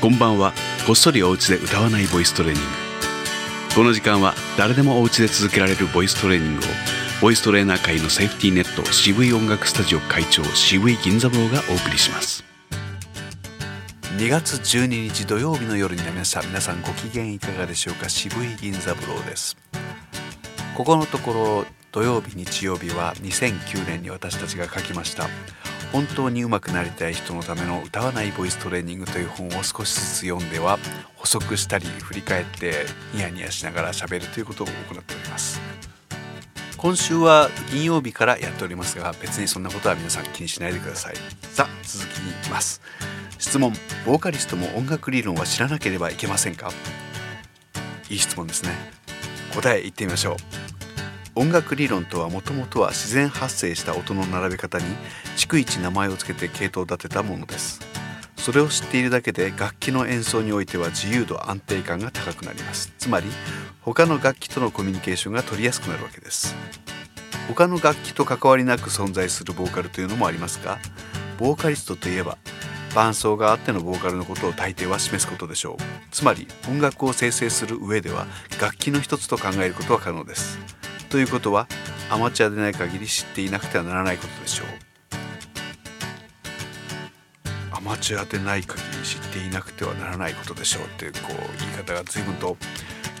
こんばんは。こっそりお家で歌わないボイストレーニング。この時間は誰でもお家で続けられるボイストレーニングをボイストレーナー界のセーフティーネット渋い音楽スタジオ会長渋い銀座坊がお送りします。2月12日土曜日の夜になりました皆さんご機嫌いかがでしょうか？渋い銀座坊です。ここのところ土曜日日曜日は2009年に私たちが書きました。本当に上手くなりたい人のための歌わないボイストレーニングという本を少しずつ読んでは補足したり振り返ってニヤニヤしながら喋るということを行っております。今週は金曜日からやっておりますが別にそんなことは皆さん気にしないでください。さあ続きに行きます。質問。ボーカリストも音楽理論は知らなければいけませんか？いい質問ですね。答え言ってみましょう。音楽理論とはもともとは自然発生した音の並べ方に逐一名前を付けて系統を立てたものです。それを知っているだけで楽器の演奏においては自由度安定感が高くなります。つまり他の楽器とのコミュニケーションが取りやすくなるわけです。他の楽器と関わりなく存在するボーカルというのもありますがボーカリストといえば伴奏があってのボーカルのことを大抵は示すことでしょう。つまり音楽を生成する上では楽器の一つと考えることは可能です。ということはアマチュアでない限り知っていなくてはならないことでしょう。アマチュアでない限り知っていなくてはならないことでしょう。っていうこう言い方が随分と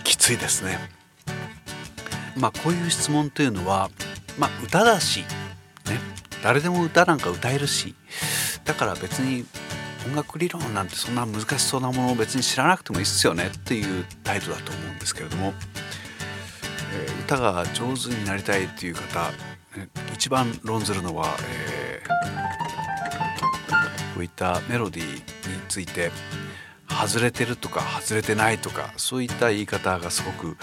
きついですね。まあこういう質問というのはまあ歌だしね。誰でも歌なんか歌えるし。だから別に音楽理論なんてそんな難しそうなものを別に知らなくてもいいっすよね。っていう態度だと思うんですけれども、歌が上手になりたいっていう方、一番論ずるのは、えー、こういったメロディーについて外れてるとか外れてないとかそういった言い方がすごく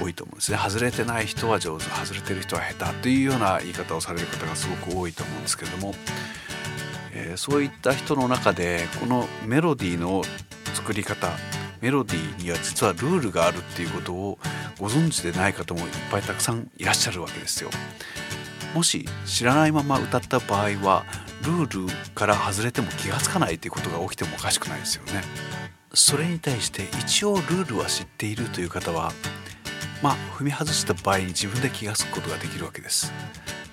多いと思うんですね。外れてない人は上手外れてる人は下手というような言い方をされる方がすごく多いと思うんですけども、えー、そういった人の中でこのメロディーの作り方メロディーには実はルールがあるっていうことをご存知でない方もいっぱいたくさんいらっしゃるわけですよ。もし知らないまま歌った場合はルールから外れても気が付かないということが起きてもおかしくないですよね。それに対して一応ルールは知っているという方はまあ踏み外した場合に自分で気が付くことができるわけです。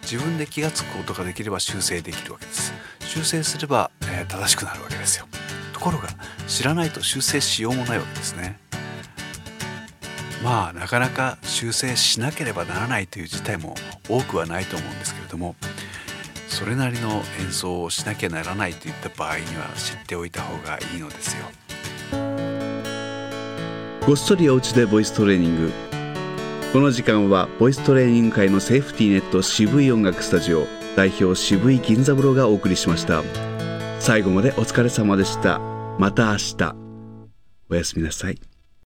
自分で気が付くことができれば修正できるわけです。修正すれば、えー、正しくなるわけですよ。ところが知らないと修正しようもないわけですね。まあなかなか修正しなければならないという事態も多くはないと思うんですけれどもそれなりの演奏をしなきゃならないといった場合には知っておいた方がいいのですよ。ごっそりお家でボイストレーニング。この時間はボイストレーニング界のセーフティーネット渋い音楽スタジオ代表渋い銀座風呂がお送りしました。最後までお疲れ様でした。また明日。おやすみなさい。